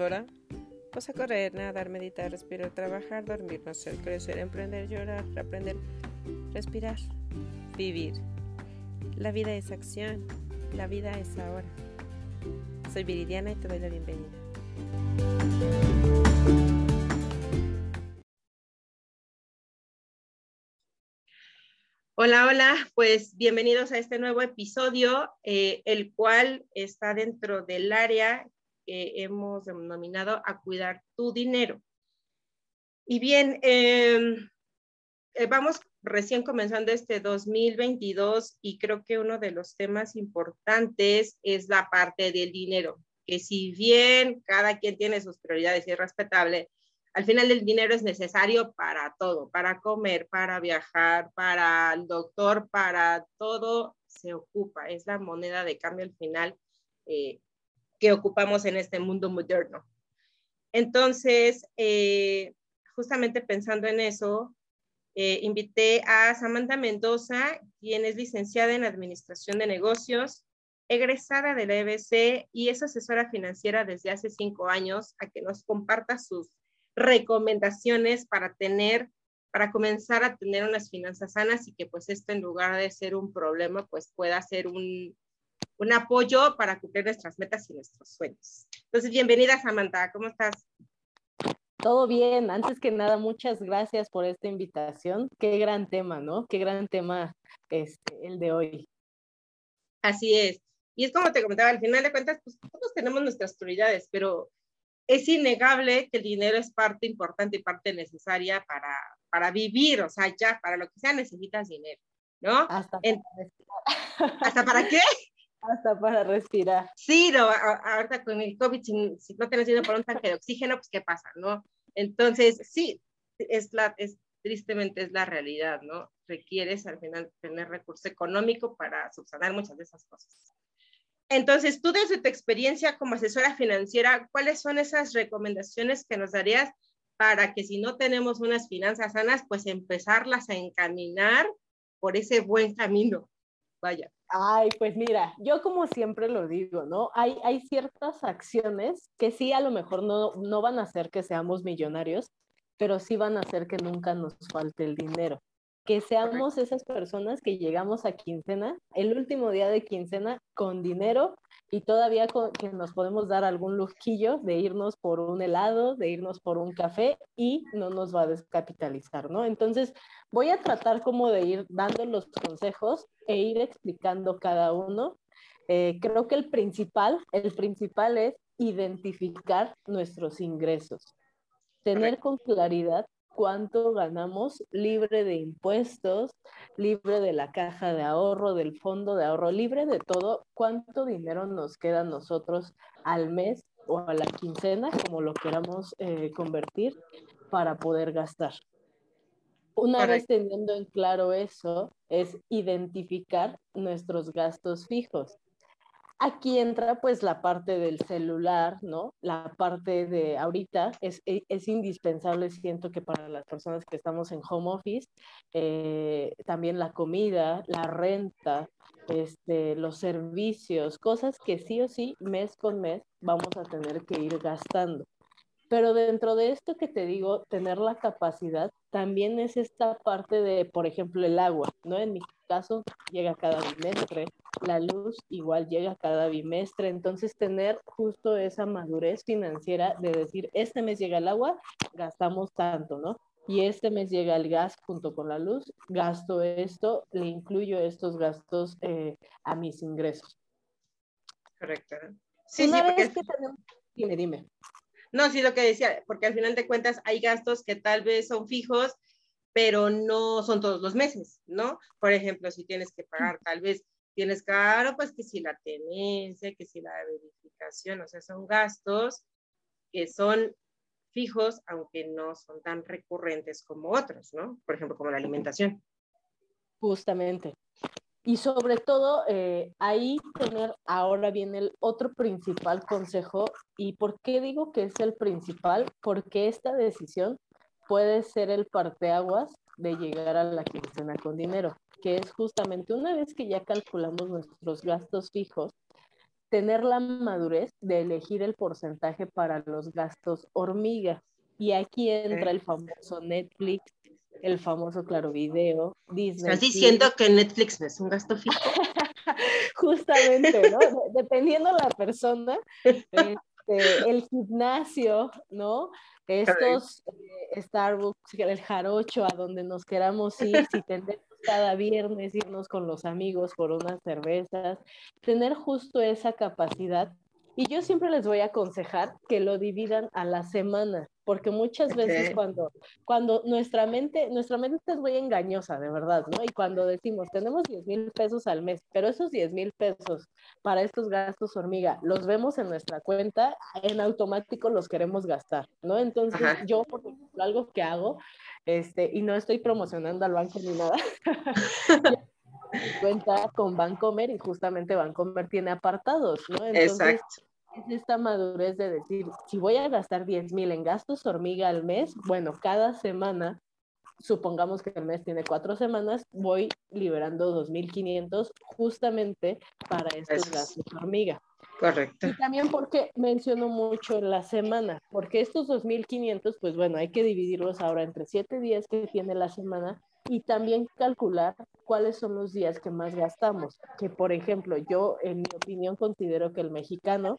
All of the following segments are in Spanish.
ahora, pues a correr, nadar, meditar, respirar, trabajar, dormir, nacer, crecer, emprender, llorar, aprender, respirar, vivir. La vida es acción, la vida es ahora. Soy Viridiana y te doy la bienvenida. Hola, hola, pues bienvenidos a este nuevo episodio, eh, el cual está dentro del área que hemos denominado a cuidar tu dinero. Y bien, em, eh, vamos recién comenzando este 2022 y creo que uno de los temas importantes es la parte del dinero, que si bien cada quien tiene sus prioridades y es respetable, al final el dinero es necesario para todo, para comer, para viajar, para el doctor, para todo se ocupa. Es la moneda de cambio al final eh, que ocupamos en este mundo moderno. Entonces, eh, justamente pensando en eso, eh, invité a Samantha Mendoza, quien es licenciada en Administración de Negocios, egresada de la EBC y es asesora financiera desde hace cinco años, a que nos comparta sus recomendaciones para tener, para comenzar a tener unas finanzas sanas y que pues esto en lugar de ser un problema, pues pueda ser un, un apoyo para cumplir nuestras metas y nuestros sueños. Entonces, bienvenida Samantha, ¿cómo estás? Todo bien, antes que nada, muchas gracias por esta invitación. Qué gran tema, ¿no? Qué gran tema este, el de hoy. Así es. Y es como te comentaba, al final de cuentas, pues todos tenemos nuestras prioridades, pero es innegable que el dinero es parte importante y parte necesaria para, para vivir, o sea, ya para lo que sea necesitas dinero, ¿no? Hasta para respirar. ¿Hasta para qué? Hasta para respirar. Sí, no, ahorita con el COVID, si, no tienes dinero para un tanque de oxígeno, pues ¿qué pasa, no? Entonces, sí, es, la, es tristemente es la realidad, ¿no? Requieres al final tener recurso económico para subsanar muchas de esas cosas. Entonces, tú desde tu experiencia como asesora financiera, ¿cuáles son esas recomendaciones que nos darías para que si no tenemos unas finanzas sanas, pues empezarlas a encaminar por ese buen camino? Vaya. Ay, pues mira, yo como siempre lo digo, ¿no? Hay, ciertas acciones que sí a lo mejor no, no van a hacer que seamos millonarios, pero sí van a hacer que nunca nos falte el dinero que seamos esas personas que llegamos a quincena, el último día de quincena, con dinero y todavía que nos podemos dar algún lujillo de irnos por un helado, de irnos por un café y no nos va a descapitalizar, ¿no? Entonces, voy a tratar como de ir dando los consejos e ir explicando cada uno. Eh, creo que el principal, el principal es identificar nuestros ingresos, tener con claridad cuánto ganamos libre de impuestos, libre de la caja de ahorro, del fondo de ahorro, libre de todo, cuánto dinero nos queda a nosotros al mes o a la quincena, como lo queramos eh, convertir, para poder gastar. Una vez teniendo en claro eso, es identificar nuestros gastos fijos. Aquí entra pues la parte del celular, ¿no? La parte de ahorita es, e, indispensable, siento que para las personas que estamos en home office, eh, también la comida, la renta, este, los servicios, cosas que sí o sí, mes con mes, vamos a tener que ir gastando. Pero dentro de esto que te digo, tener la capacidad, también es esta parte de, por ejemplo, el agua, ¿no? En mi caso, llega cada bimestre, la luz igual llega cada bimestre, entonces tener justo esa madurez financiera de decir, este mes llega el agua, gastamos tanto, ¿no? Y este mes llega el gas junto con la luz, gasto esto, le incluyo estos gastos eh, a mis ingresos. Correcto. Sí, sí, porque... que tenemos... Dime, dime. No, sí, lo que decía, porque al final de cuentas hay gastos que tal vez son fijos, pero no son todos los meses, ¿no? Por ejemplo, si tienes que pagar tal vez tienes claro, pues que si la tenencia, que si la verificación, o sea, son gastos que son fijos, aunque no son tan recurrentes como otros, ¿no? Por ejemplo, como la alimentación. Justamente. Y sobre todo, eh, ahí tener ahora viene el otro principal consejo. ¿Y por qué digo que es el principal? Porque esta decisión puede ser el parteaguas de llegar a la quincena con dinero que es justamente una vez que ya calculamos nuestros gastos fijos, tener la madurez de elegir el porcentaje para los gastos hormiga. Y aquí entra el famoso Netflix, el famoso Claro Video, Disney. ¿Estás diciendo que Netflix no es un gasto fijo? Justamente, ¿no? Dependiendo la persona, este, el gimnasio, ¿no? Estos eh, Starbucks, el jarocho, a donde nos queramos ir, si tendemos cada viernes irnos con los amigos por unas cervezas, tener justo esa capacidad. Y yo siempre les voy a aconsejar que lo dividan a la semana porque muchas veces cuando, cuando nuestra mente, nuestra mente es muy engañosa, de verdad, ¿no? Y cuando decimos, tenemos 10 mil pesos al mes, pero esos 10 mil pesos para estos gastos hormiga, los vemos en nuestra cuenta, en automático los queremos gastar, ¿no? Entonces, yo, por ejemplo, algo que hago, este, y no estoy promocionando al banco ni nada, cuenta con Bancomer y justamente Bancomer tiene apartados, ¿no? Entonces, Exacto es esta madurez de decir, si voy a gastar 10 mil en gastos hormiga al mes, bueno, cada semana, supongamos que el mes tiene cuatro semanas, voy liberando 2.500 justamente para estos gastos hormiga. Correcto. Y también porque menciono mucho la semana, porque estos 2.500, pues bueno, hay que dividirlos ahora entre siete días que tiene la semana y también calcular cuáles son los días que más gastamos. Que por ejemplo, yo en mi opinión considero que el mexicano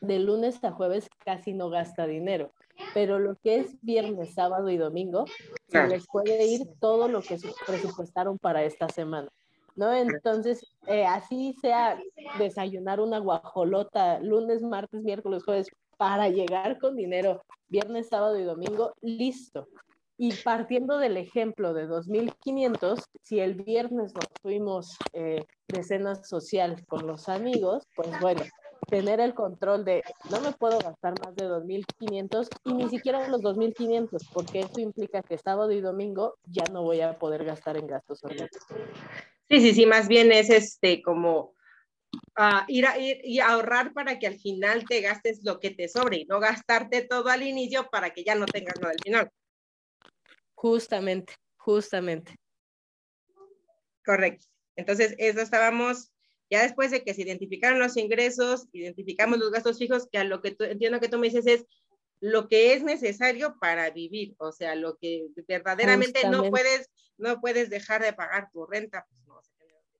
de lunes a jueves casi no gasta dinero, pero lo que es viernes, sábado y domingo, se les puede ir todo lo que presupuestaron para esta semana. ¿No? Entonces, eh, así sea desayunar una guajolota lunes, martes, miércoles, jueves, para llegar con dinero viernes, sábado y domingo, listo. Y partiendo del ejemplo de 2.500, si el viernes nos fuimos eh, de cena social con los amigos, pues bueno, tener el control de no me puedo gastar más de 2.500 y ni siquiera los 2.500, porque eso implica que sábado y domingo ya no voy a poder gastar en gastos orgánicos. Sí, sí, sí, más bien es este como uh, ir, a, ir y ahorrar para que al final te gastes lo que te sobre y no gastarte todo al inicio para que ya no tengas nada al final. Justamente, justamente. Correcto. Entonces, eso estábamos ya después de que se identificaron los ingresos, identificamos los gastos fijos, que a lo que tú, entiendo que tú me dices es lo que es necesario para vivir, o sea, lo que verdaderamente no puedes, no puedes dejar de pagar tu renta, pues no se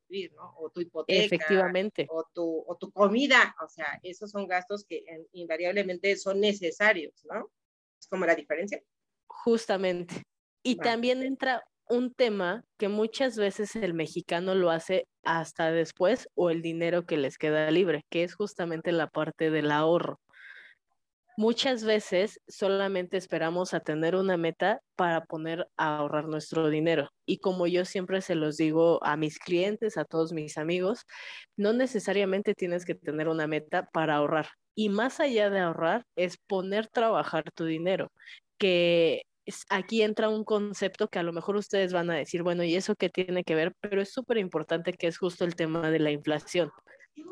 vivir, ¿no? O tu hipoteca. Efectivamente. O tu, o tu comida, o sea, esos son gastos que invariablemente son necesarios, ¿no? Es como la diferencia. Justamente. Y también entra un tema que muchas veces el mexicano lo hace hasta después o el dinero que les queda libre, que es justamente la parte del ahorro. Muchas veces solamente esperamos a tener una meta para poner a ahorrar nuestro dinero. Y como yo siempre se los digo a mis clientes, a todos mis amigos, no necesariamente tienes que tener una meta para ahorrar. Y más allá de ahorrar, es poner trabajar tu dinero, que aquí entra un concepto que a lo mejor ustedes van a decir, bueno, ¿y eso qué tiene que ver? Pero es súper importante que es justo el tema de la inflación,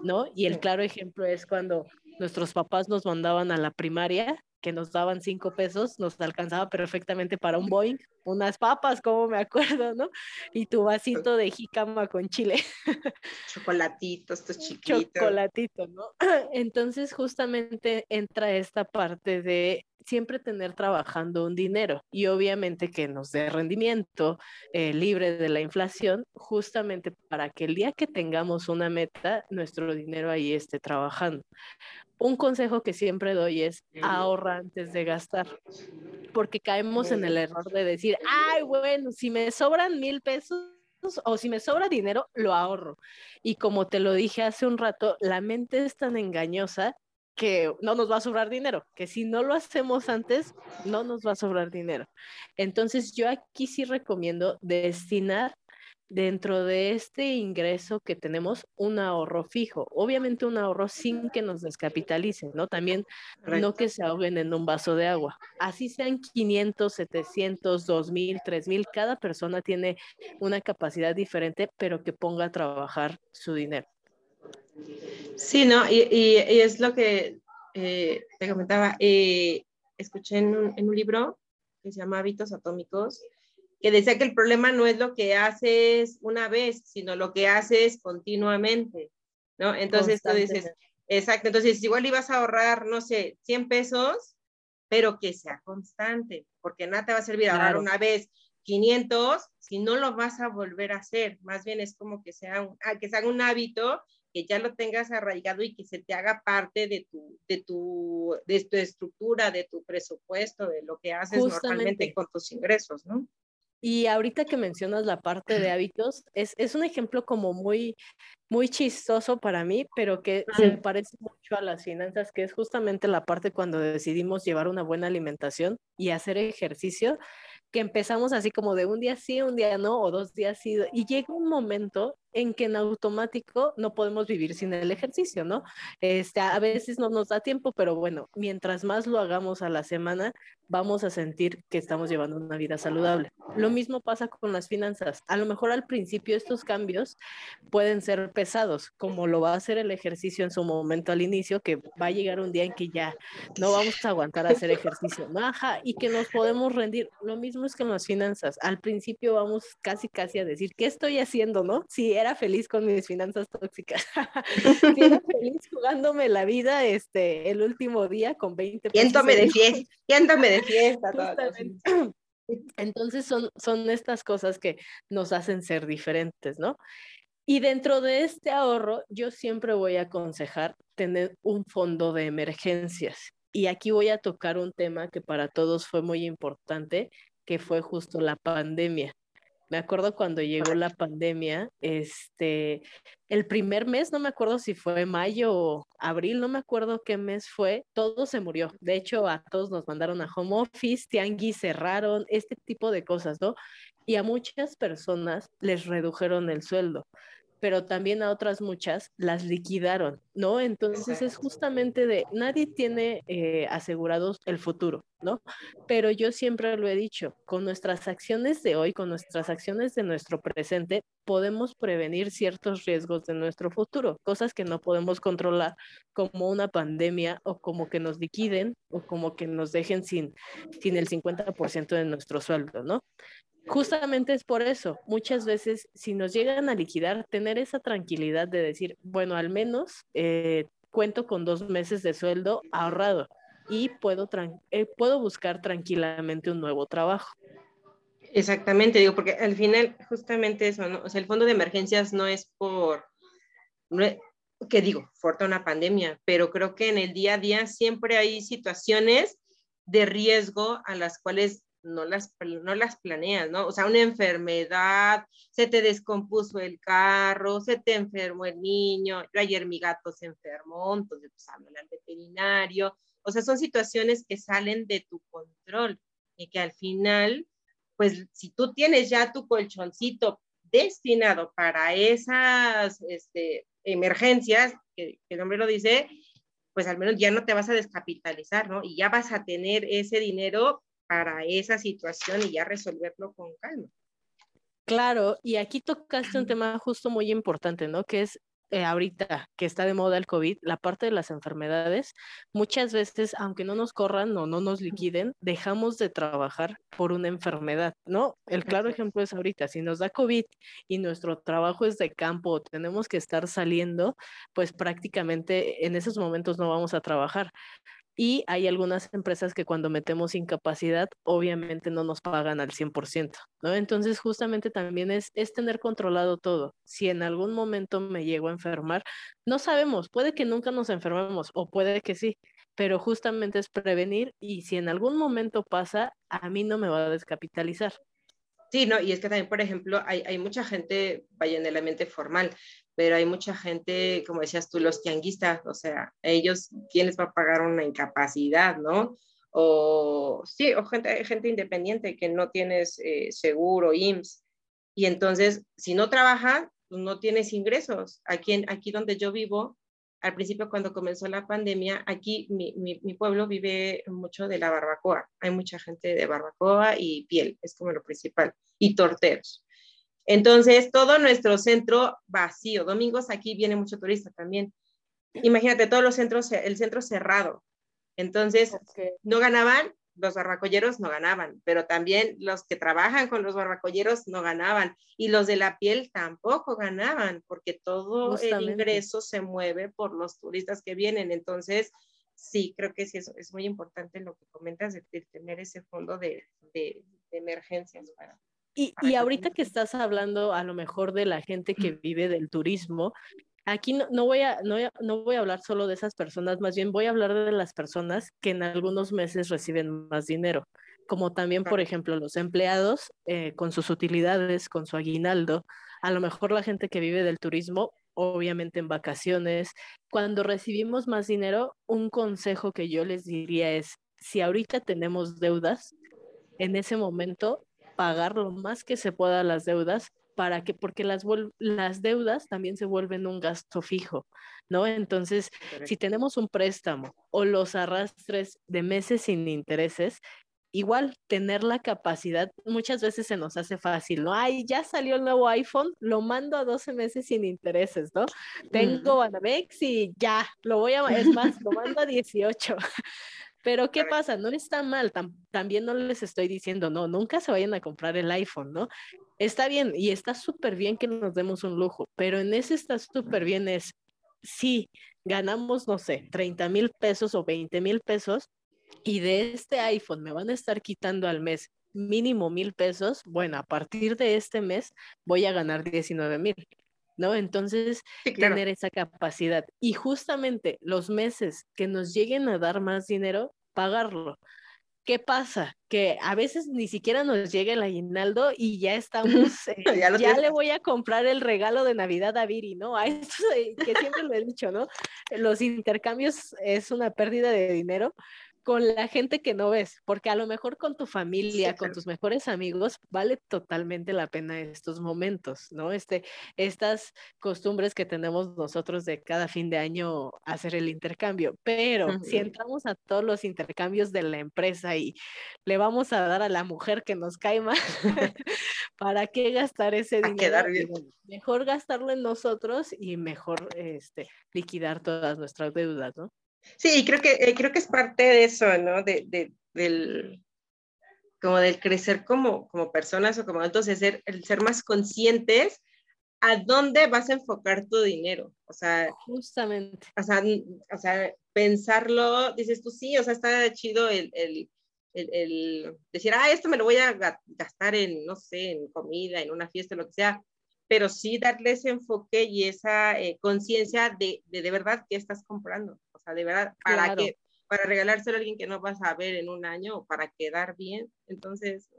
¿no? Y el claro ejemplo es cuando nuestros papás nos mandaban a la primaria, que nos daban cinco pesos, nos alcanzaba perfectamente para un Boeing, unas papas, como me acuerdo, ¿no? Y tu vasito de jícama con chile. Chocolatitos, estos chiquitos. Chocolatito, ¿no? Entonces justamente entra esta parte de siempre tener trabajando un dinero y obviamente que nos dé rendimiento eh, libre de la inflación, justamente para que el día que tengamos una meta, nuestro dinero ahí esté trabajando. Un consejo que siempre doy es ahorra antes de gastar, porque caemos en el error de decir, ay, bueno, si me sobran mil pesos, o si me sobra dinero, lo ahorro. Y como te lo dije hace un rato, la mente es tan engañosa que no nos va a sobrar dinero, que si no lo hacemos antes, no nos va a sobrar dinero. Entonces yo aquí sí recomiendo destinar dentro de este ingreso que tenemos un ahorro fijo, obviamente un ahorro sin que nos descapitalicen, ¿no? También no que se ahoguen en un vaso de agua. Así sean 500, 700, 2000, 3000, cada persona tiene una capacidad diferente, pero que ponga a trabajar su dinero. Sí, ¿no? Y, y, es lo que eh, te comentaba. Eh, escuché en un, en un, libro que se llama Hábitos Atómicos, que decía que el problema no es lo que haces una vez, sino lo que haces continuamente, ¿no? Entonces tú dices, Exacto, entonces igual ibas a ahorrar, no sé, 100 pesos, pero que sea constante, porque nada te va a servir ahorrar una vez 500 si no lo vas a volver a hacer. Más bien es como que sea un, ah, que sea un hábito que ya lo tengas arraigado y que se te haga parte de tu, de tu, de tu estructura, de tu presupuesto, de lo que haces normalmente con tus ingresos, ¿no? Y ahorita que mencionas la parte de hábitos, es, es, un ejemplo como muy, muy chistoso para mí, pero que se me parece mucho a las finanzas, que es justamente la parte cuando decidimos llevar una buena alimentación y hacer ejercicio, que empezamos así como de un día sí, un día no, o dos días sí, y llega un momento en que en automático no podemos vivir sin el ejercicio, ¿no? Este, a veces no nos da tiempo, pero bueno, mientras más lo hagamos a la semana, vamos a sentir que estamos llevando una vida saludable. Lo mismo pasa con las finanzas. A lo mejor al principio estos cambios pueden ser pesados, como lo va a hacer el ejercicio en su momento al inicio, que va a llegar un día en que ya no vamos a aguantar a hacer ejercicio, baja y que nos podemos rendir. Lo mismo es con las finanzas. Al principio vamos casi, casi a decir, ¿qué estoy haciendo, no? Si era feliz con mis finanzas tóxicas. si era feliz jugándome la vida este, el último día con 20 pesos. Siéntome de fiesta, siéntome de fiesta. Entonces son, son estas cosas que nos hacen ser diferentes, ¿no? Y dentro de este ahorro, yo siempre voy a aconsejar tener un fondo de emergencias. Y aquí voy a tocar un tema que para todos fue muy importante, que fue justo la pandemia. Me acuerdo cuando llegó la pandemia, este, el primer mes, no me acuerdo si fue mayo o abril, no me acuerdo qué mes fue, todo se murió. De hecho, a todos nos mandaron a home office, tianguis cerraron, este tipo de cosas, ¿no? Y a muchas personas les redujeron el sueldo pero también a otras muchas las liquidaron, ¿no? Entonces es justamente de, nadie tiene eh, asegurados el futuro, ¿no? Pero yo siempre lo he dicho, con nuestras acciones de hoy, con nuestras acciones de nuestro presente, podemos prevenir ciertos riesgos de nuestro futuro, cosas que no podemos controlar, como una pandemia o como que nos liquiden o como que nos dejen sin, sin el 50% de nuestro sueldo, ¿no? Justamente es por eso, muchas veces si nos llegan a liquidar, tener esa tranquilidad de decir, bueno, al menos eh, cuento con dos meses de sueldo ahorrado y puedo, eh, puedo buscar tranquilamente un nuevo trabajo. Exactamente, digo, porque al final justamente eso. O sea, el fondo de emergencias no es por, no que digo, fuerte una pandemia, pero creo que en el día a día siempre hay situaciones de riesgo a las cuales no las, no las planeas, ¿no? O sea, una enfermedad, se te descompuso el carro, se te enfermó el niño, yo ayer mi gato se enfermó, entonces pues al veterinario, o sea, son situaciones que salen de tu control y que al final, pues si tú tienes ya tu colchoncito destinado para esas este, emergencias, que, que el nombre lo dice, pues al menos ya no te vas a descapitalizar, ¿no? Y ya vas a tener ese dinero para esa situación y ya resolverlo con calma. Claro, y aquí tocaste un tema justo muy importante, ¿no? Que es eh, ahorita que está de moda el COVID, la parte de las enfermedades, muchas veces, aunque no nos corran o no nos liquiden, dejamos de trabajar por una enfermedad, ¿no? El claro ejemplo es ahorita, si nos da COVID y nuestro trabajo es de campo, tenemos que estar saliendo, pues prácticamente en esos momentos no vamos a trabajar. Y hay algunas empresas que cuando metemos incapacidad, obviamente no nos pagan al 100%, ¿no? Entonces, justamente también es, es tener controlado todo. Si en algún momento me llego a enfermar, no sabemos, puede que nunca nos enfermemos o puede que sí, pero justamente es prevenir y si en algún momento pasa, a mí no me va a descapitalizar. Sí, no, y es que también, por ejemplo, hay, hay mucha gente, vaya en el ambiente formal, pero hay mucha gente, como decías tú, los tianguistas, o sea, ellos, ¿quién les va a pagar una incapacidad, no? O sí, o gente, gente independiente que no tienes eh, seguro, IMSS, y entonces, si no trabajas, pues no tienes ingresos. Aquí, aquí donde yo vivo, al principio cuando comenzó la pandemia, aquí mi, mi, mi, pueblo vive mucho de la barbacoa. Hay mucha gente de barbacoa y piel, es como lo principal, y torteros. Entonces, todo nuestro centro vacío. Domingos aquí viene mucho turista también. Imagínate todos los centros, el centro cerrado. Entonces, no ganaban los barbacolleros no ganaban, pero también los que trabajan con los barbacolleros no ganaban y los de la piel tampoco ganaban porque todo el ingreso se mueve por los turistas que vienen. Entonces, sí, creo que sí, es, es muy importante lo que comentas de, tener ese fondo de, de, emergencias para... Y, y ahorita que estás hablando a lo mejor de la gente que vive del turismo, Aquí no, voy a, no, no, voy a hablar solo de esas personas, más bien voy a hablar de las personas que en algunos meses reciben más dinero, como también, por ejemplo, los empleados eh, con sus utilidades, con su aguinaldo, a lo mejor la gente que vive del turismo, obviamente en vacaciones. Cuando recibimos más dinero, un consejo que yo les diría es, si ahorita tenemos deudas, en ese momento pagar lo más que se pueda las deudas para que, porque las, las deudas también se vuelven un gasto fijo, ¿no? Entonces, si tenemos un préstamo o los arrastres de meses sin intereses, igual tener la capacidad, muchas veces se nos hace fácil, ¿no? Ay, ya salió el nuevo iPhone, lo mando a 12 meses sin intereses, ¿no? Tengo Banamex y ya, lo voy a, es más, lo mando a 18. Pero ¿qué pasa? No está mal, también no les estoy diciendo, no, nunca se vayan a comprar el iPhone, ¿no? Está bien y está súper bien que nos demos un lujo, pero en ese está súper bien es, si ganamos, no sé, 30 mil pesos o 20 mil pesos y de este iPhone me van a estar quitando al mes mínimo mil pesos, bueno, a partir de este mes voy a ganar 19 mil. ¿No? Entonces, tener esa capacidad. Y justamente los meses que nos lleguen a dar más dinero, pagarlo. ¿Qué pasa? Que a veces ni siquiera nos llega el aguinaldo y ya estamos, eh, ya, le voy a comprar el regalo de Navidad a Viri, ¿no? A eso que siempre lo he dicho, ¿no? Los intercambios es una pérdida de dinero, con la gente que no ves, porque a lo mejor con tu familia, con tus mejores amigos, vale totalmente la pena estos momentos, ¿no? Este, estas costumbres que tenemos nosotros de cada fin de año hacer el intercambio, pero si entramos a todos los intercambios de la empresa y le vamos a dar a la mujer que nos cae mal, ¿para qué gastar ese dinero? Mejor gastarlo en nosotros y mejor este, liquidar todas nuestras deudas, ¿no? Sí, creo que, eh, creo que es parte de eso, ¿no? De, de, del, como del crecer como, como personas o como entonces ser, el ser más conscientes a dónde vas a enfocar tu dinero. O sea, justamente. O sea, o sea pensarlo, dices tú, sí, o sea, está chido el, el, el, el, decir, ah, esto me lo voy a gastar en, no sé, en comida, en una fiesta, lo que sea, pero sí darle ese enfoque y esa eh, conciencia de, de, de verdad qué estás comprando sea, de verdad, para que para regalárselo a alguien que no vas a ver en un año o para quedar bien. Entonces,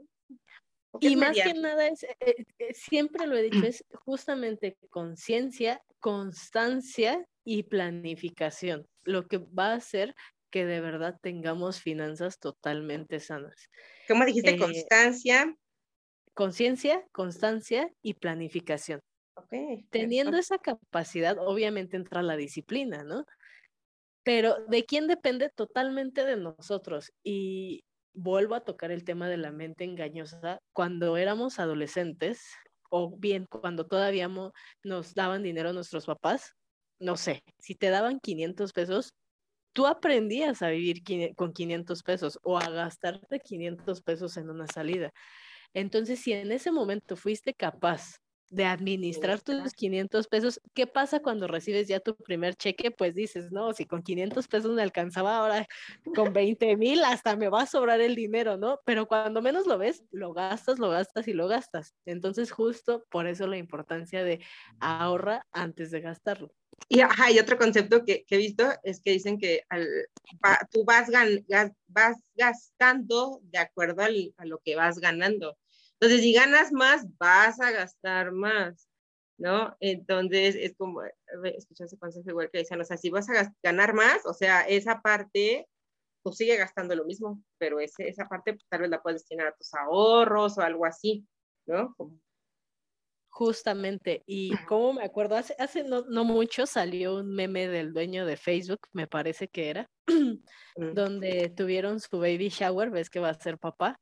y más que nada es, eh, eh, siempre lo he dicho, es justamente conciencia, constancia y planificación, lo que va a hacer que de verdad tengamos finanzas totalmente sanas. ¿Cómo dijiste? Eh, constancia. Conciencia, constancia y planificación. Okay, Teniendo esa capacidad, obviamente entra la disciplina, ¿no? Pero ¿de quién depende? Totalmente de nosotros. Y vuelvo a tocar el tema de la mente engañosa. Cuando éramos adolescentes, o bien cuando todavía nos daban dinero nuestros papás, no sé, si te daban 500 pesos, tú aprendías a vivir con 500 pesos o a gastarte 500 pesos en una salida. Entonces, si en ese momento fuiste capaz de administrar tus 500 pesos. ¿Qué pasa cuando recibes ya tu primer cheque? Pues dices, no, si con 500 pesos me alcanzaba, ahora con 20 mil hasta me va a sobrar el dinero, ¿no? Pero cuando menos lo ves, lo gastas, lo gastas y lo gastas. Entonces, justo por eso la importancia de ahorra antes de gastarlo. Y hay otro concepto que, he visto es que dicen que tú vas, vas gastando de acuerdo a lo que vas ganando. Entonces, si ganas más, vas a gastar más, ¿no? Entonces, es como, escuché ese consejo igual que decían, o sea, si vas a ganar más, o sea, esa parte, pues sigue gastando lo mismo, pero ese, esa parte pues, tal vez la puedes destinar a tus ahorros o algo así, ¿no? Justamente, y como me acuerdo, hace, hace no, no, mucho salió un meme del dueño de Facebook, me parece que era, mm. donde tuvieron su baby shower, ves que va a ser papá,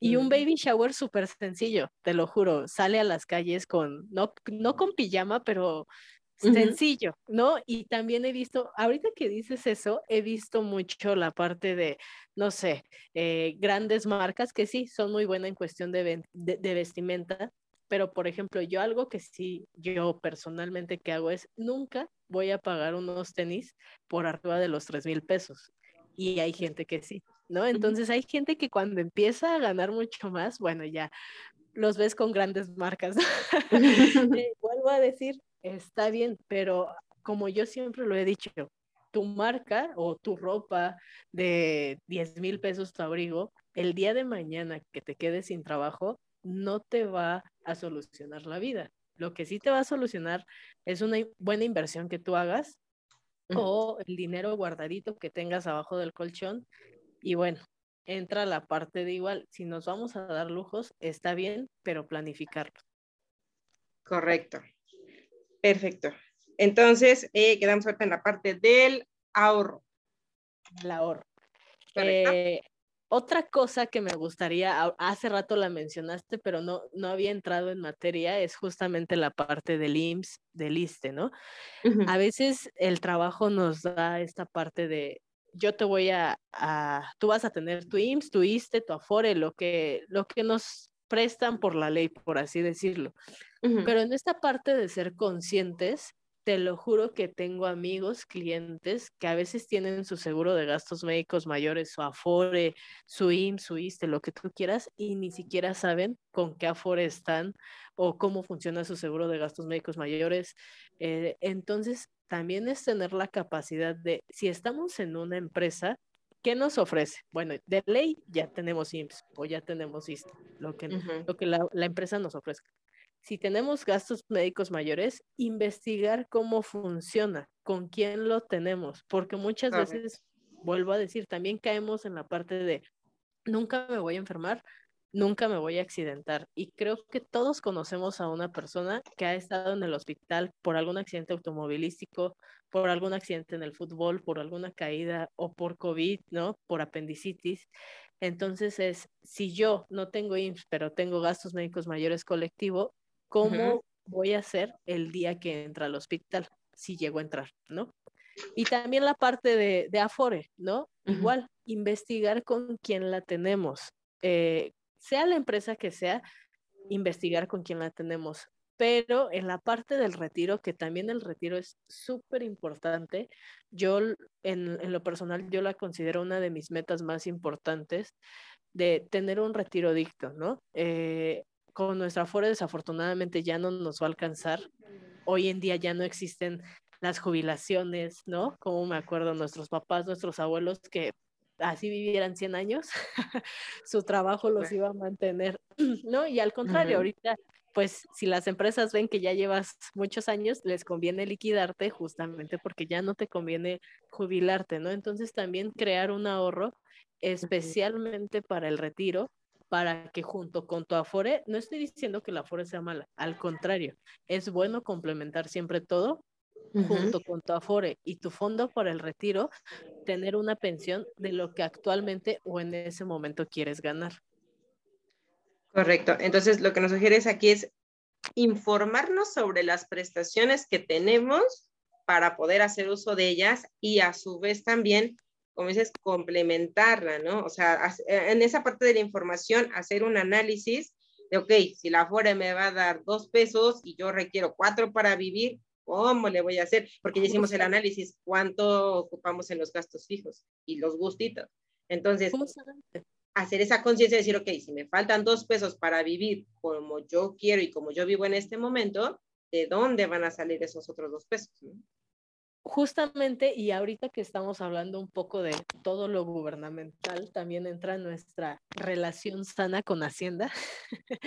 y un baby shower súper sencillo, te lo juro. Sale a las calles con, no, no con pijama, pero sencillo, ¿no? Y también he visto, ahorita que dices eso, he visto mucho la parte de, no sé, eh, grandes marcas que sí, son muy buenas en cuestión de, de, vestimenta, pero por ejemplo, yo algo que sí, yo personalmente que hago es, nunca voy a pagar unos tenis por arriba de los tres mil pesos. Y hay gente que sí, ¿no? Entonces hay gente que cuando empieza a ganar mucho más, bueno, ya los ves con grandes marcas. Eh, vuelvo a decir, está bien, pero como yo siempre lo he dicho, tu marca o tu ropa de 10 mil pesos tu abrigo, el día de mañana que te quedes sin trabajo, no te va a solucionar la vida. Lo que sí te va a solucionar es una buena inversión que tú hagas o el dinero guardadito que tengas abajo del colchón. Y bueno, entra la parte de igual, si nos vamos a dar lujos, está bien, pero planificarlo. Correcto. Perfecto. Entonces, eh, quedamos ahorita en la parte del ahorro. El ahorro. Eh, otra cosa que me gustaría, hace rato la mencionaste, pero no, no había entrado en materia, es justamente la parte del IMSS, del ISTE, ¿no? A veces el trabajo nos da esta parte de, yo te voy a, tú vas a tener tu IMSS, tu ISTE, tu AFORE, lo que, lo que nos prestan por la ley, por así decirlo. Pero en esta parte de ser conscientes, te lo juro que tengo amigos, clientes que a veces tienen su seguro de gastos médicos mayores, su Afore, su IMSS, su ISTE, lo que tú quieras, y ni siquiera saben con qué Afore están o cómo funciona su seguro de gastos médicos mayores. Eh, entonces, también es tener la capacidad de, si estamos en una empresa, ¿qué nos ofrece? Bueno, de ley ya tenemos IMSS o ya tenemos ISTE, lo que, lo que la, la empresa nos ofrece si tenemos gastos médicos mayores, investigar cómo funciona, con quién lo tenemos, porque muchas veces, vuelvo a decir, también caemos en la parte de nunca me voy a enfermar, nunca me voy a accidentar. Y creo que todos conocemos a una persona que ha estado en el hospital por algún accidente automovilístico, por algún accidente en el fútbol, por alguna caída o por COVID, ¿no? Por apendicitis. Entonces es, si yo no tengo IMSS, pero tengo gastos médicos mayores colectivo, cómo voy a hacer el día que entra al hospital, si llego a entrar, ¿no? Y también la parte de, de Afore, ¿no? Igual, investigar con quién la tenemos, eh, sea la empresa que sea, investigar con quién la tenemos. Pero en la parte del retiro, que también el retiro es súper importante, yo en, en, lo personal, yo la considero una de mis metas más importantes de tener un retiro dicto, ¿no? Eh, con nuestra Afore desafortunadamente ya no nos va a alcanzar. Hoy en día ya no existen las jubilaciones, ¿no? Como me acuerdo nuestros papás, nuestros abuelos que así vivieran 100 años, su trabajo los iba a mantener, ¿no? Y al contrario, ahorita, pues si las empresas ven que ya llevas muchos años, les conviene liquidarte justamente porque ya no te conviene jubilarte, ¿no? Entonces también crear un ahorro especialmente para el retiro para que junto con tu Afore, no estoy diciendo que la Afore sea mala, al contrario, es bueno complementar siempre todo junto con tu Afore y tu fondo para el retiro, tener una pensión de lo que actualmente o en ese momento quieres ganar. Correcto. Entonces, lo que nos sugieres aquí es informarnos sobre las prestaciones que tenemos para poder hacer uso de ellas y a su vez también como dices, complementarla, ¿no? O sea, eh, en esa parte de la información, hacer un análisis de, ok, si la Afore me va a dar dos pesos y yo requiero cuatro para vivir, ¿cómo le voy a hacer? Porque ya hicimos el análisis, cuánto ocupamos en los gastos fijos y los gustitos. Entonces, hacer esa conciencia de decir, ok, si me faltan dos pesos para vivir como yo quiero y como yo vivo en este momento, ¿de dónde van a salir esos otros dos pesos? justamente, y ahorita que estamos hablando un poco de todo lo gubernamental, también entra nuestra relación sana con Hacienda.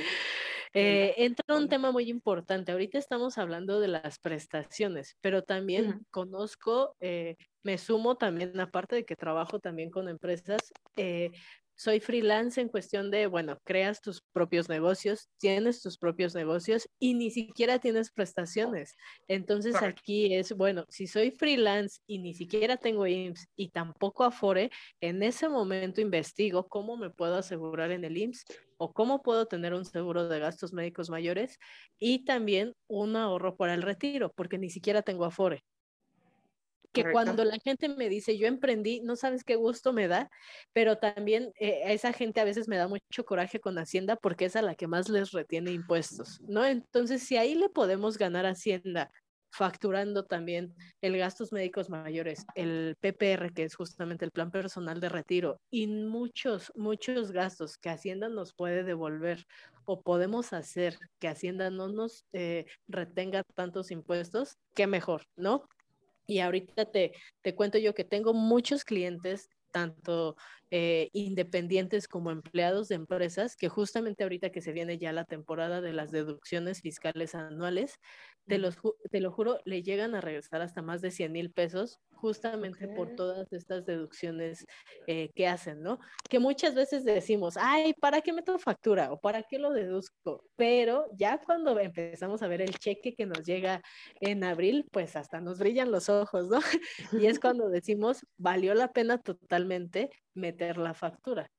eh, entra un tema muy importante. Ahorita estamos hablando de las prestaciones, pero también conozco, eh, me sumo también, aparte de que trabajo también con empresas, eh, soy freelance en cuestión de, bueno, creas tus propios negocios, tienes tus propios negocios y ni siquiera tienes prestaciones. Entonces aquí es, bueno, si soy freelance y ni siquiera tengo IMSS y tampoco Afore, en ese momento investigo cómo me puedo asegurar en el IMSS o cómo puedo tener un seguro de gastos médicos mayores y también un ahorro para el retiro, porque ni siquiera tengo Afore que cuando la gente me dice, yo emprendí, no sabes qué gusto me da, pero también eh, esa gente a veces me da mucho coraje con Hacienda porque es a la que más les retiene impuestos, ¿no? Entonces, si ahí le podemos ganar a Hacienda facturando también el gastos médicos mayores, el PPR, que es justamente el plan personal de retiro, y muchos, muchos gastos que Hacienda nos puede devolver o podemos hacer que Hacienda no nos eh, retenga tantos impuestos, qué mejor, ¿no? Y ahorita te, te cuento yo que tengo muchos clientes, tanto eh, independientes como empleados de empresas, que justamente ahorita que se viene ya la temporada de las deducciones fiscales anuales, te, los, te lo juro, le llegan a regresar hasta más de 100 mil pesos justamente por todas estas deducciones eh, que hacen, ¿no? Que muchas veces decimos, ay, ¿para qué meto factura o para qué lo deduzco? Pero ya cuando empezamos a ver el cheque que nos llega en abril, pues hasta nos brillan los ojos, ¿no? Y es cuando decimos, valió la pena totalmente meter la factura.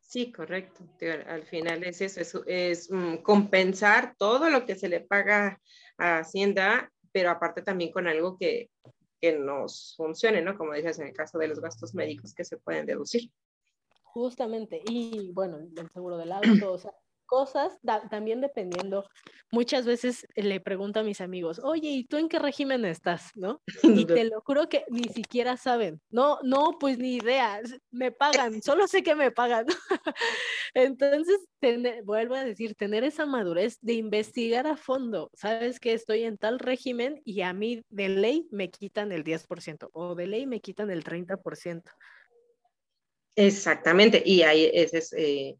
Sí, correcto. Al final es eso, es, mm, compensar todo lo que se le paga a Hacienda, pero aparte también con algo que, que nos funcione, ¿no? Como dices en el caso de los gastos médicos que se pueden deducir. Justamente, y bueno, el seguro del auto, o sea, cosas, también dependiendo, muchas veces le pregunto a mis amigos, oye, ¿y tú en qué régimen estás? ¿No? Y te lo juro que ni siquiera saben, no, no, pues ni idea, me pagan, solo sé que me pagan. Entonces, vuelvo a decir, tener esa madurez de investigar a fondo, sabes que estoy en tal régimen y a mí de ley me quitan el 10% o de ley me quitan el 30%. Exactamente, y ahí es, eh,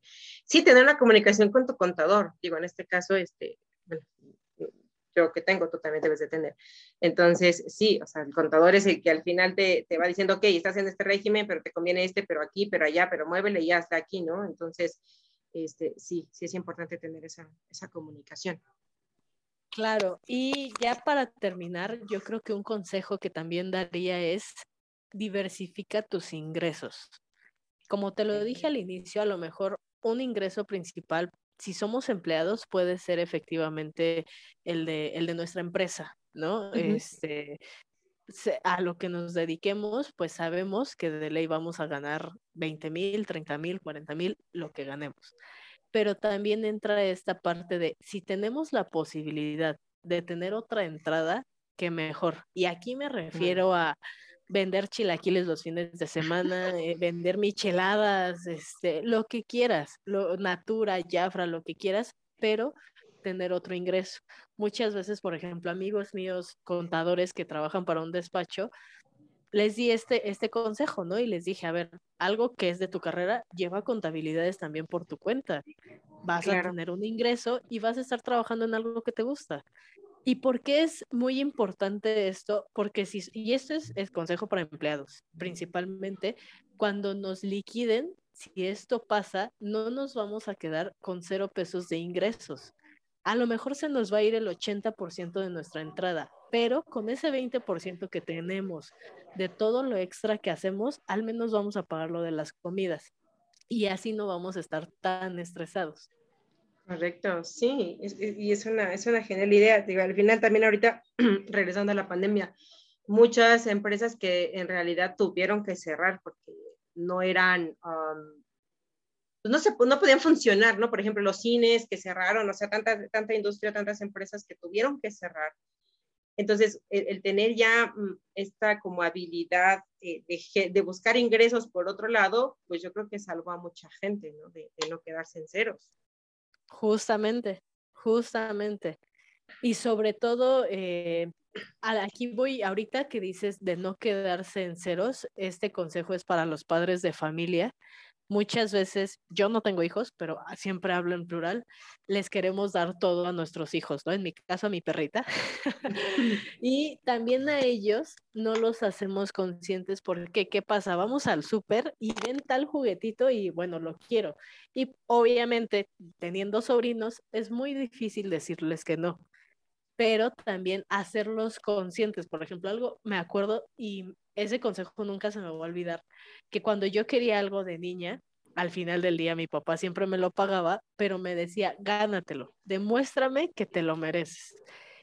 sí, tener una comunicación con tu contador, digo, en este caso, este, bueno, yo que tengo, tú también debes de tener. Entonces, sí, o sea, el contador es el que al final te, te va diciendo, ok, estás en este régimen, pero te conviene este, pero aquí, pero allá, pero muévele y ya está aquí, ¿no? Entonces, este, sí, sí es importante tener esa, esa comunicación. Claro, y ya para terminar, yo creo que un consejo que también daría es diversifica tus ingresos. Como te lo dije al inicio, a lo mejor un ingreso principal, si somos empleados, puede ser efectivamente el de, el de nuestra empresa, ¿no? Este, a lo que nos dediquemos, pues sabemos que de ley vamos a ganar 20 mil, 30 mil, 40 mil, lo que ganemos. Pero también entra esta parte de si tenemos la posibilidad de tener otra entrada, que mejor. Y aquí me refiero a vender chilaquiles los fines de semana, eh, vender micheladas, este, lo que quieras, lo, natura, jafra, lo que quieras, pero tener otro ingreso. Muchas veces, por ejemplo, amigos míos, contadores que trabajan para un despacho, les di este, este consejo, ¿no? Y les dije, a ver, algo que es de tu carrera, lleva contabilidades también por tu cuenta. Vas a tener un ingreso y vas a estar trabajando en algo que te gusta. ¿Y por qué es muy importante esto? Porque si, y esto es, el consejo para empleados, principalmente, cuando nos liquiden, si esto pasa, no nos vamos a quedar con cero pesos de ingresos. A lo mejor se nos va a ir el 80% de nuestra entrada, pero con ese 20% que tenemos de todo lo extra que hacemos, al menos vamos a pagar lo de las comidas y así no vamos a estar tan estresados. Correcto, sí, y es una, es una genial idea. Digo, al final también ahorita, regresando a la pandemia, muchas empresas que en realidad tuvieron que cerrar porque no eran, pues no, se, no podían funcionar, ¿no? Por ejemplo, los cines que cerraron, o sea, tanta, tanta industria, tantas empresas que tuvieron que cerrar. Entonces, el, tener ya mm, esta como habilidad de, de, buscar ingresos por otro lado, pues yo creo que salvó a mucha gente, ¿no? De, de no quedarse en ceros. Justamente, justamente. Y sobre todo, eh, aquí voy, ahorita que dices de no quedarse en ceros, este consejo es para los padres de familia. Muchas veces, yo no tengo hijos, pero siempre hablo en plural, les queremos dar todo a nuestros hijos, ¿no? En mi caso a mi perrita. y también a ellos no los hacemos conscientes porque, ¿qué pasa? Vamos al súper y ven tal juguetito y bueno, lo quiero. Y obviamente, teniendo sobrinos, es muy difícil decirles que no pero también hacerlos conscientes. Por ejemplo, algo me acuerdo y ese consejo nunca se me va a olvidar, que cuando yo quería algo de niña, al final del día mi papá siempre me lo pagaba, pero me decía, gánatelo, demuéstrame que te lo mereces.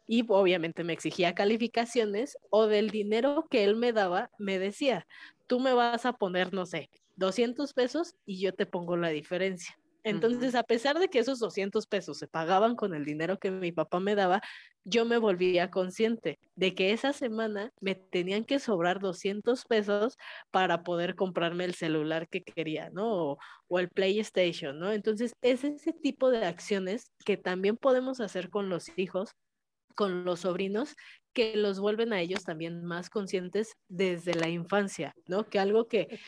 Y obviamente me exigía calificaciones o del dinero que él me daba, me decía, tú me vas a poner, no sé, 200 pesos y yo te pongo la diferencia. Entonces, a pesar de que esos 200 pesos se pagaban con el dinero que mi papá me daba, yo me volvía consciente de que esa semana me tenían que sobrar 200 pesos para poder comprarme el celular que quería, ¿no? O, el PlayStation, ¿no? Entonces, es ese tipo de acciones que también podemos hacer con los hijos, con los sobrinos, que los vuelven a ellos también más conscientes desde la infancia, ¿no? Que algo que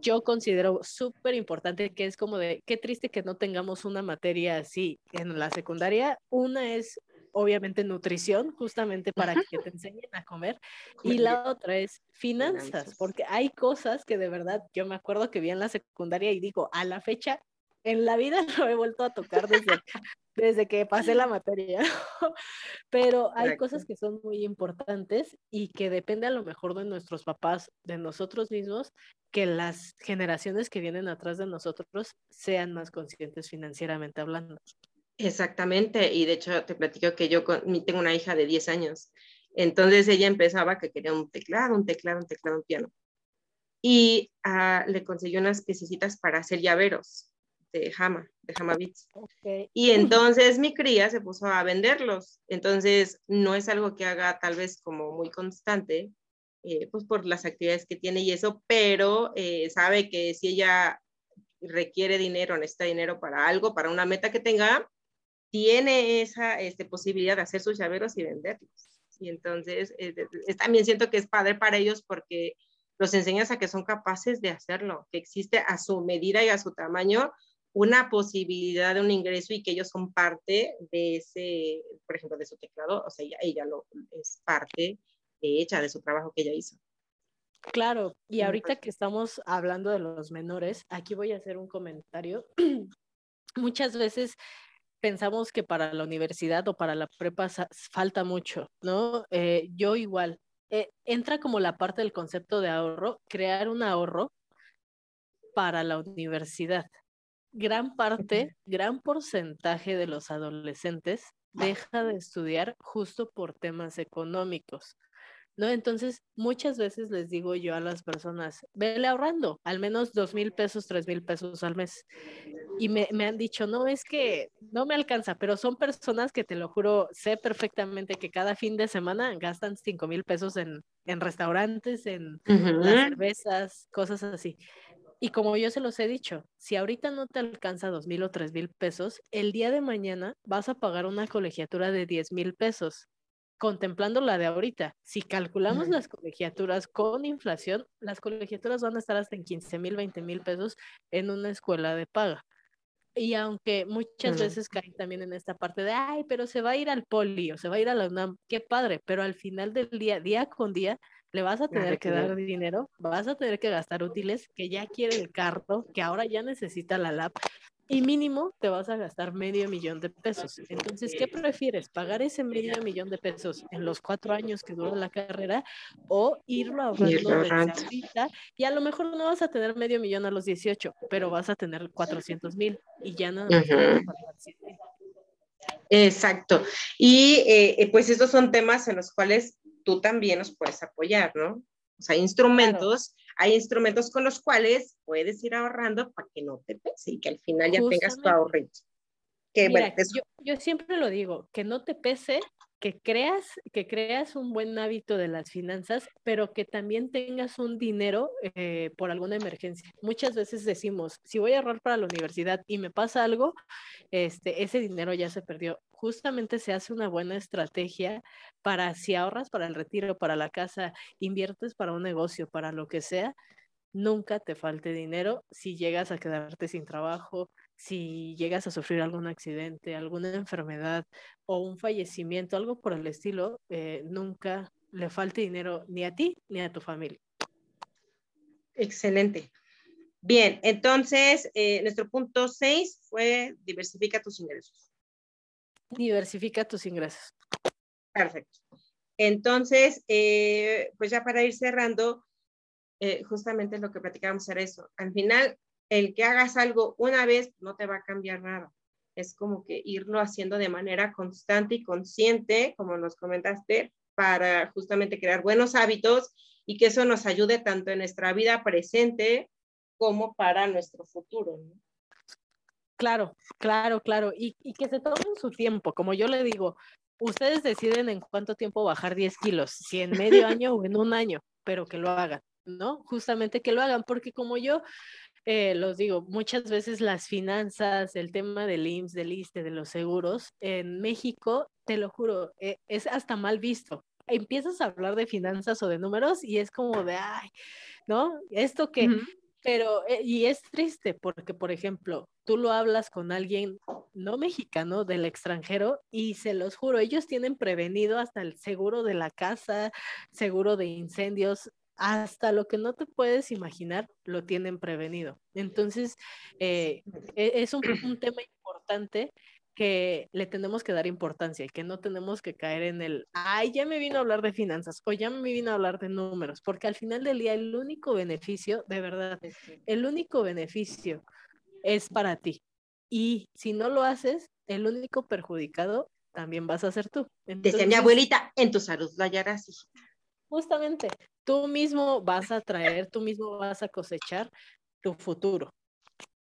yo considero súper importante, que es como de, qué triste que no tengamos una materia así en la secundaria. Una es obviamente nutrición, justamente para que te enseñen a comer, y la otra es finanzas, porque hay cosas que de verdad yo me acuerdo que vi en la secundaria y digo, a la fecha, en la vida no he vuelto a tocar desde, desde que pasé la materia, pero hay cosas que son muy importantes y que depende a lo mejor de nuestros papás, de nosotros mismos, que las generaciones que vienen atrás de nosotros sean más conscientes financieramente hablando. Exactamente, y de hecho te platico que yo tengo una hija de 10 años, entonces ella empezaba que quería un teclado, un teclado, un teclado, un piano. Y ah, le consiguió unas piececitas para hacer llaveros de Hama, de Hama Beats. Y entonces mi cría se puso a venderlos. Entonces no es algo que haga tal vez como muy constante, eh, pues por las actividades que tiene y eso, pero eh, sabe que si ella requiere dinero, necesita dinero para algo, para una meta que tenga, tiene esa este, posibilidad de hacer sus llaveros y venderlos. Y entonces eh, también siento que es padre para ellos porque los enseñas a que son capaces de hacerlo, que existe a su medida y a su tamaño una posibilidad de un ingreso y que ellos son parte de ese, por ejemplo, de su teclado, o sea, ella, ella lo, es parte hecha de su trabajo que ella hizo. Claro, y ahorita que estamos hablando de los menores, aquí voy a hacer un comentario. Muchas veces pensamos que para la universidad o para la prepa falta mucho, ¿no? Eh, yo igual, eh, entra como la parte del concepto de ahorro, crear un ahorro para la universidad. Gran parte, gran porcentaje de los adolescentes deja de estudiar justo por temas económicos. ¿no? Entonces, muchas veces les digo yo a las personas, vele ahorrando al menos dos mil pesos, tres mil pesos al mes. Y me, han dicho, no, es que no me alcanza, pero son personas que te lo juro, sé perfectamente que cada fin de semana gastan cinco mil pesos en, restaurantes, en las cervezas, cosas así. Y como yo se los he dicho, si ahorita no te alcanza dos mil o tres mil pesos, el día de mañana vas a pagar una colegiatura de diez mil pesos contemplando la de ahorita, si calculamos las colegiaturas con inflación, las colegiaturas van a estar hasta en 15 mil, 20 mil pesos en una escuela de paga. Y aunque muchas veces caen también en esta parte de, ay, pero se va a ir al poli o se va a ir a la UNAM, qué padre, pero al final del día, día con día, le vas a tener que dar dinero, vas a tener que gastar útiles, que ya quiere el carro, que ahora ya necesita la lap, y mínimo te vas a gastar medio millón de pesos. Entonces, ¿qué prefieres? ¿Pagar ese medio millón de pesos en los cuatro años que dura la carrera o irlo ahorrando desde ahorita? Y a lo mejor no vas a tener medio millón a los 18, pero vas a tener 400 mil y ya no. Exacto. Y eh, eh, pues estos son temas en los cuales tú también nos puedes apoyar, ¿no? O sea, instrumentos hay instrumentos con los cuales puedes ir ahorrando para que no te pese y que al final ya tengas tu ahorrito. Que, bueno, yo, yo, siempre lo digo, que no te pese, que creas, que creas un buen hábito de las finanzas, pero que también tengas un dinero eh, por alguna emergencia. Muchas veces decimos, si voy a ahorrar para la universidad y me pasa algo, este, ese dinero ya se perdió. Justamente se hace una buena estrategia para si ahorras para el retiro, para la casa, inviertes para un negocio, para lo que sea, nunca te falte dinero si llegas a quedarte sin trabajo, si llegas a sufrir algún accidente, alguna enfermedad o un fallecimiento, algo por el estilo, eh, nunca le falte dinero ni a ti ni a tu familia. Excelente. Bien, entonces eh, nuestro punto 6 fue diversifica tus ingresos. Diversifica tus ingresos. Perfecto. Entonces, eh, pues ya para ir cerrando, eh, justamente lo que platicábamos era eso. Al final, el que hagas algo una vez no te va a cambiar nada. Es como que irlo haciendo de manera constante y consciente, como nos comentaste, para justamente crear buenos hábitos y que eso nos ayude tanto en nuestra vida presente como para nuestro futuro. Claro, claro, claro. Y, y, que se tomen su tiempo. Como yo le digo, ustedes deciden en cuánto tiempo bajar 10 kilos, si en medio año o en un año, pero que lo hagan, ¿no? Justamente que lo hagan, porque como yo eh, los digo, muchas veces las finanzas, el tema del IMSS, del ISTE, de los seguros, en México, te lo juro, eh, es hasta mal visto. Empiezas a hablar de finanzas o de números y es como de, ay, ¿no? Esto que, pero, eh, y es triste porque, por ejemplo, tú lo hablas con alguien no mexicano del extranjero y se los juro, ellos tienen prevenido hasta el seguro de la casa, seguro de incendios, hasta lo que no te puedes imaginar lo tienen prevenido. Entonces, eh, e, es un, tema importante que le tenemos que dar importancia y que no tenemos que caer en el, ay, ya me vino a hablar de finanzas o ya me vino a hablar de números, porque al final del día el único beneficio, de verdad, el único beneficio es para ti. Y si no lo haces, el único perjudicado también vas a ser tú. Desde mi abuelita, en tu salud la hallarás, Justamente, tú mismo vas a traer, tú mismo vas a cosechar tu futuro.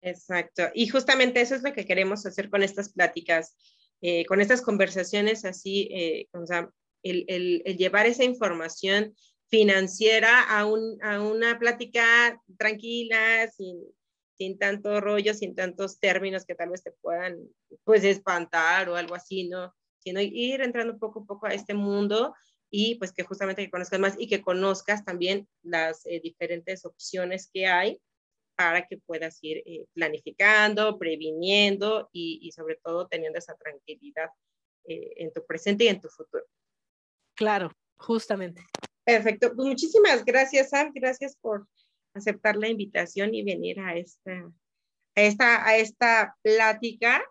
Exacto. Y justamente eso es lo que queremos hacer con estas pláticas, eh, con estas conversaciones así, eh, sea, el, el, llevar esa información financiera a, un, a una plática tranquila, sin, sin tanto rollo, sin tantos términos que tal vez te puedan, pues, espantar o algo así, ¿no? Sino ir entrando poco a poco a este mundo y pues que justamente que conozcas más y que conozcas también las eh, diferentes opciones que hay para que puedas ir eh, planificando, previniendo y, sobre todo teniendo esa tranquilidad eh, en tu presente y en tu futuro. Claro, justamente. Perfecto. Pues muchísimas gracias, Sam. Gracias por aceptar la invitación y venir a esta, a esta, a esta plática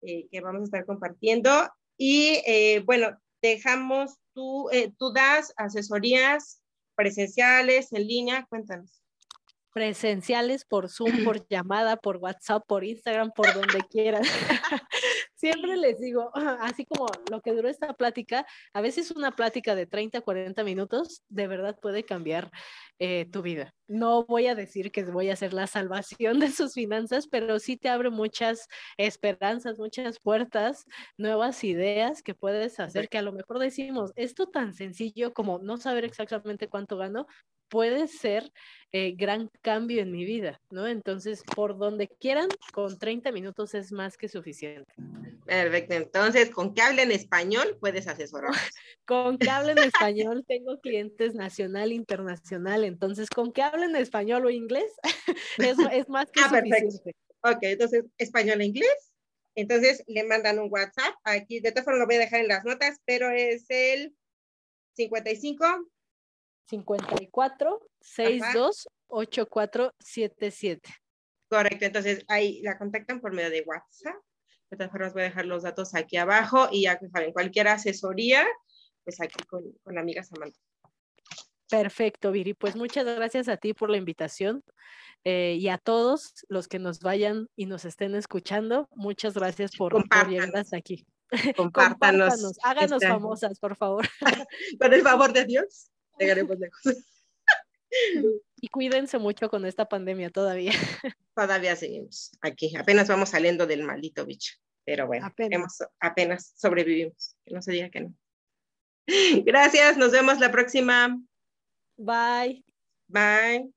que vamos a estar compartiendo. Y bueno, dejamos tú, eh, tú das asesorías presenciales, en línea, cuéntanos. Presenciales por Zoom, por llamada, por WhatsApp, por Instagram, por donde quieran. Siempre les digo, así como lo que duró esta plática, a veces una plática de 30, 40 minutos de verdad puede cambiar eh, tu vida. No voy a decir que voy a hacer la salvación de sus finanzas, pero sí te abre muchas esperanzas, muchas puertas, nuevas ideas que puedes hacer, que a lo mejor decimos, esto tan sencillo como no saber exactamente cuánto gano, puede ser eh, gran cambio en mi vida, ¿no? Entonces, por donde quieran, con 30 minutos es más que suficiente. Perfecto. Entonces, con que hablen español, puedes asesorar. con que hablen español, tengo clientes nacional, internacional. Entonces, con que hablen español o inglés, es, es más que ah, suficiente. Ok, entonces, español e inglés. Entonces, le mandan un WhatsApp. Aquí, de todas formas, lo voy a dejar en las notas, pero es el 55 54 62 8477. Correcto, entonces ahí la contactan por medio de WhatsApp. De todas formas, voy a dejar los datos aquí abajo y ya que saben, cualquier asesoría, pues aquí con, con la amiga Samantha. Perfecto, Viri. Pues muchas gracias a ti por la invitación eh, y a todos los que nos vayan y nos estén escuchando. Muchas gracias por, por llegar hasta aquí. Compártanos. Háganos famosas, por favor. Con el favor de Dios llegaremos lejos. Y cuídense mucho con esta pandemia todavía. Todavía seguimos aquí, apenas vamos saliendo del maldito bicho, pero bueno, apenas, apenas sobrevivimos, que no se diga que no. Gracias, nos vemos la próxima. Bye. Bye.